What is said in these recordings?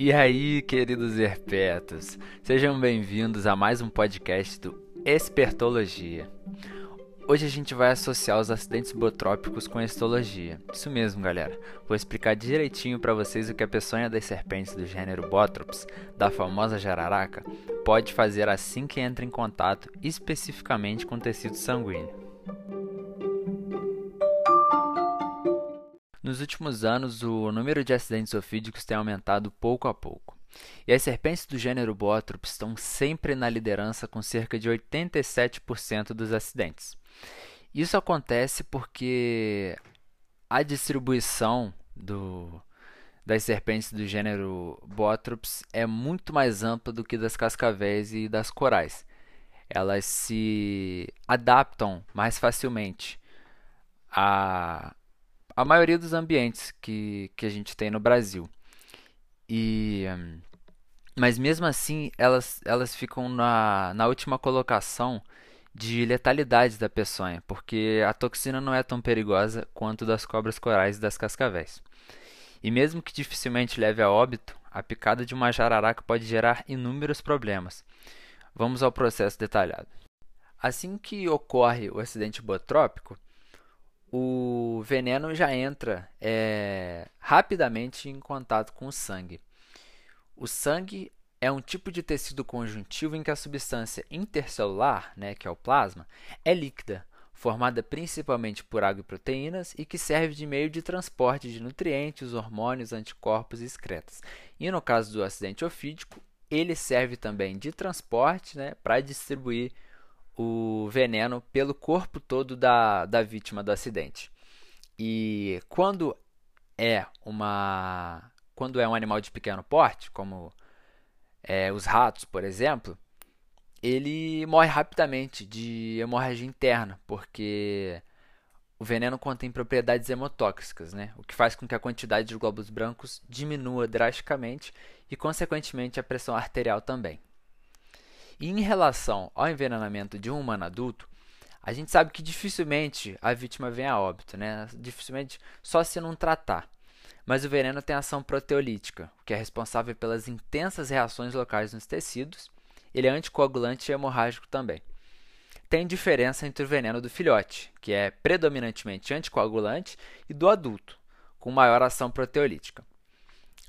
E aí, queridos herpetos, sejam bem-vindos a mais um podcast do Espertologia. Hoje a gente vai associar os acidentes botrópicos com a histologia. Isso mesmo, galera. Vou explicar direitinho para vocês o que a peçonha das serpentes do gênero Botrops, da famosa jararaca, pode fazer assim que entra em contato especificamente com tecido sanguíneo. Nos últimos anos, o número de acidentes ofídicos tem aumentado pouco a pouco. E as serpentes do gênero Botrops estão sempre na liderança com cerca de 87% dos acidentes. Isso acontece porque a distribuição do, das serpentes do gênero Botrops é muito mais ampla do que das cascavéis e das corais. Elas se adaptam mais facilmente a a maioria dos ambientes que, que a gente tem no Brasil. E, mas mesmo assim, elas, elas ficam na, na última colocação de letalidade da peçonha, porque a toxina não é tão perigosa quanto das cobras corais e das cascavéis. E mesmo que dificilmente leve a óbito, a picada de uma jararaca pode gerar inúmeros problemas. Vamos ao processo detalhado. Assim que ocorre o acidente botrópico, o veneno já entra é, rapidamente em contato com o sangue. O sangue é um tipo de tecido conjuntivo em que a substância intercelular, né, que é o plasma, é líquida, formada principalmente por água e proteínas e que serve de meio de transporte de nutrientes, hormônios, anticorpos e excretas. E no caso do acidente ofídico, ele serve também de transporte né, para distribuir o veneno pelo corpo todo da, da vítima do acidente. E quando é uma quando é um animal de pequeno porte, como é, os ratos, por exemplo, ele morre rapidamente de hemorragia interna, porque o veneno contém propriedades hemotóxicas, né? o que faz com que a quantidade de glóbulos brancos diminua drasticamente e, consequentemente, a pressão arterial também. E em relação ao envenenamento de um humano adulto, a gente sabe que dificilmente a vítima vem a óbito, né? Dificilmente só se não tratar. Mas o veneno tem ação proteolítica, que é responsável pelas intensas reações locais nos tecidos. Ele é anticoagulante e hemorrágico também. Tem diferença entre o veneno do filhote, que é predominantemente anticoagulante, e do adulto, com maior ação proteolítica.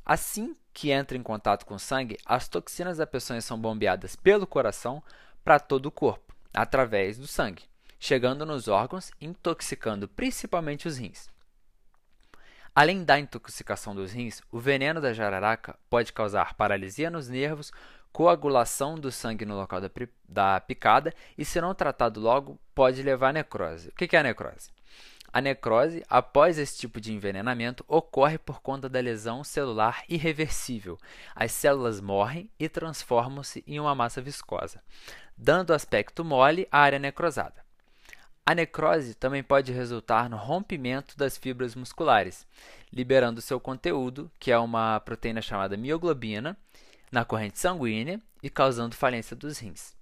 Assim que entra em contato com o sangue, as toxinas da peçonha são bombeadas pelo coração para todo o corpo, através do sangue, chegando nos órgãos, intoxicando principalmente os rins. Além da intoxicação dos rins, o veneno da jararaca pode causar paralisia nos nervos, coagulação do sangue no local da, da picada e, se não tratado logo, pode levar à necrose. O que é a necrose? A necrose, após esse tipo de envenenamento, ocorre por conta da lesão celular irreversível. As células morrem e transformam-se em uma massa viscosa, dando aspecto mole à área necrosada. A necrose também pode resultar no rompimento das fibras musculares, liberando seu conteúdo, que é uma proteína chamada mioglobina, na corrente sanguínea e causando falência dos rins.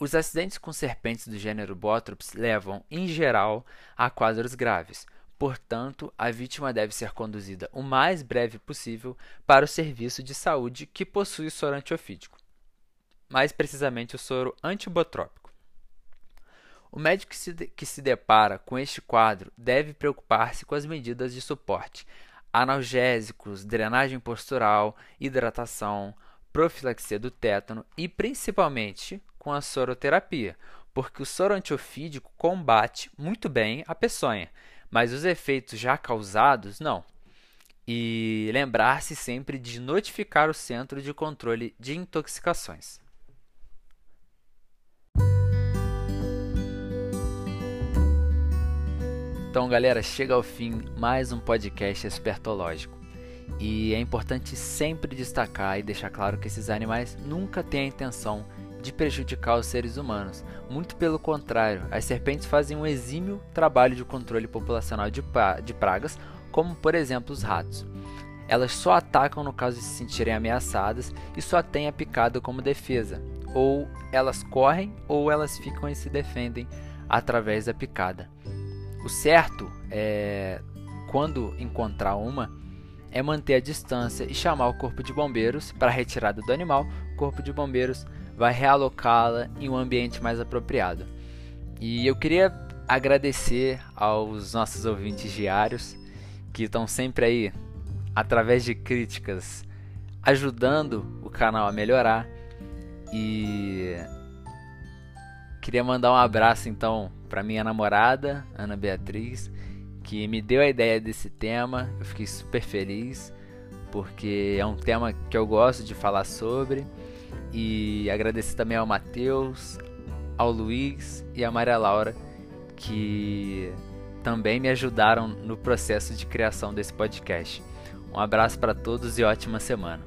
Os acidentes com serpentes do gênero Botrops levam, em geral, a quadros graves. Portanto, a vítima deve ser conduzida o mais breve possível para o serviço de saúde que possui soro antiofídico, mais precisamente o soro antibotrópico. O médico que se, que se depara com este quadro deve preocupar-se com as medidas de suporte, analgésicos, drenagem postural, hidratação, profilaxia do tétano e, principalmente, com a soroterapia, porque o soro antiofídico combate muito bem a peçonha, mas os efeitos já causados não. E lembrar-se sempre de notificar o Centro de Controle de Intoxicações. Então, galera, chega ao fim mais um podcast espertológico. E é importante sempre destacar e deixar claro que esses animais nunca têm a intenção de prejudicar os seres humanos. Muito pelo contrário, as serpentes fazem um exímio trabalho de controle populacional de, de pragas, como por exemplo os ratos. Elas só atacam no caso de se sentirem ameaçadas e só têm a picada como defesa. Ou elas correm ou elas ficam e se defendem através da picada. O certo é, quando encontrar uma, é manter a distância e chamar o corpo de bombeiros para retirada do animal. O corpo de bombeiros vai realocá-la em um ambiente mais apropriado. E eu queria agradecer aos nossos ouvintes diários que estão sempre aí, através de críticas, ajudando o canal a melhorar. E queria mandar um abraço então para minha namorada, Ana Beatriz, que me deu a ideia desse tema. Eu fiquei super feliz porque é um tema que eu gosto de falar sobre. E agradecer também ao Matheus, ao Luiz e à Maria Laura que também me ajudaram no processo de criação desse podcast. Um abraço para todos e ótima semana.